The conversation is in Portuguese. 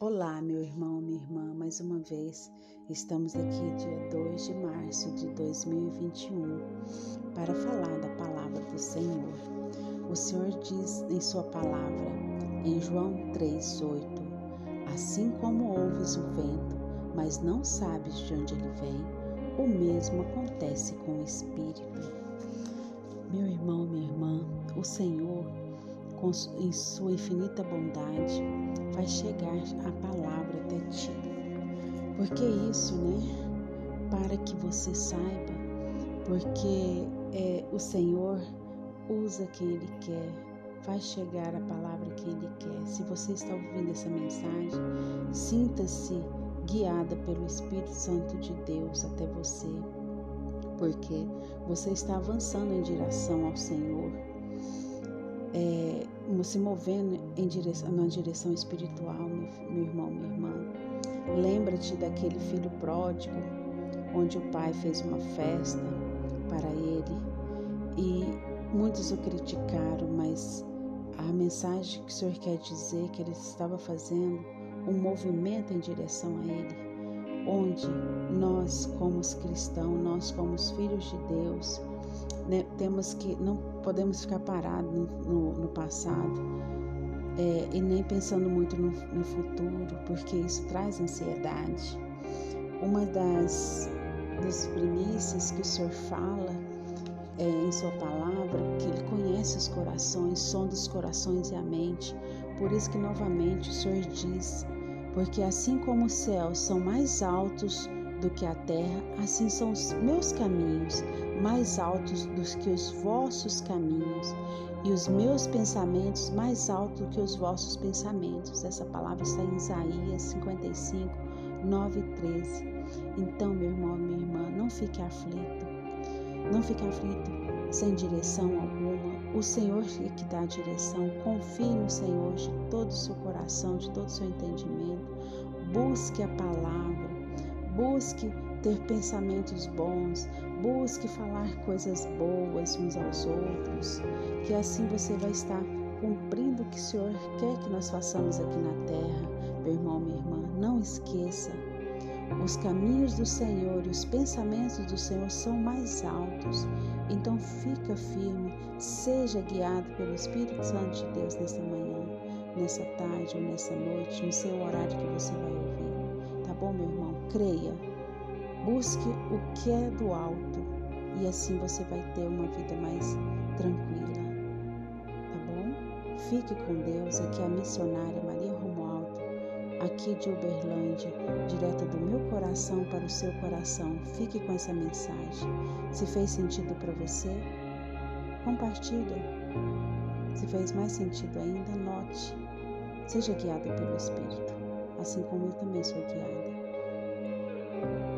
Olá, meu irmão, minha irmã, mais uma vez estamos aqui dia 2 de março de 2021 para falar da palavra do Senhor. O Senhor diz em Sua palavra, em João 3,8: Assim como ouves o vento, mas não sabes de onde ele vem, o mesmo acontece com o Espírito. Meu irmão, minha irmã, o Senhor em sua infinita bondade, vai chegar a palavra até ti. Porque isso, né? Para que você saiba, porque é, o Senhor usa quem Ele quer, vai chegar a palavra que Ele quer. Se você está ouvindo essa mensagem, sinta-se guiada pelo Espírito Santo de Deus até você, porque você está avançando em direção ao Senhor é, se movendo em direção, na direção espiritual, meu, meu irmão, minha irmã. Lembra-te daquele filho pródigo, onde o pai fez uma festa para ele e muitos o criticaram, mas a mensagem que o Senhor quer dizer que ele estava fazendo um movimento em direção a ele, onde nós, como cristãos, nós, como filhos de Deus, né, temos que não podemos ficar parados no, no, passado é, e nem pensando muito no, no, futuro, porque isso traz ansiedade. Uma das, das primícias que o Senhor fala é, em Sua palavra, que Ele conhece os corações, som dos corações e a mente. Por isso que novamente o Senhor diz, porque assim como os céus são mais altos do que a terra, assim são os meus caminhos mais altos do que os vossos caminhos, e os meus pensamentos mais altos do que os vossos pensamentos. Essa palavra está em Isaías 55, 9 e 13. Então, meu irmão, minha irmã, não fique aflito, não fique aflito sem direção alguma. O Senhor é que dá a direção. Confie no Senhor de todo o seu coração, de todo o seu entendimento. Busque a palavra Busque ter pensamentos bons, busque falar coisas boas uns aos outros, que assim você vai estar cumprindo o que o Senhor quer que nós façamos aqui na terra. Meu irmão, minha irmã, não esqueça, os caminhos do Senhor e os pensamentos do Senhor são mais altos. Então fica firme, seja guiado pelo Espírito Santo de Deus nessa manhã, nessa tarde ou nessa noite, no seu horário que você vai ouvir. Creia, busque o que é do alto e assim você vai ter uma vida mais tranquila. Tá bom? Fique com Deus. Aqui é a missionária Maria Romualdo, aqui de Uberlândia, direto do meu coração para o seu coração. Fique com essa mensagem. Se fez sentido para você, compartilha. Se fez mais sentido ainda, note. Seja guiado pelo Espírito, assim como eu também sou guiada.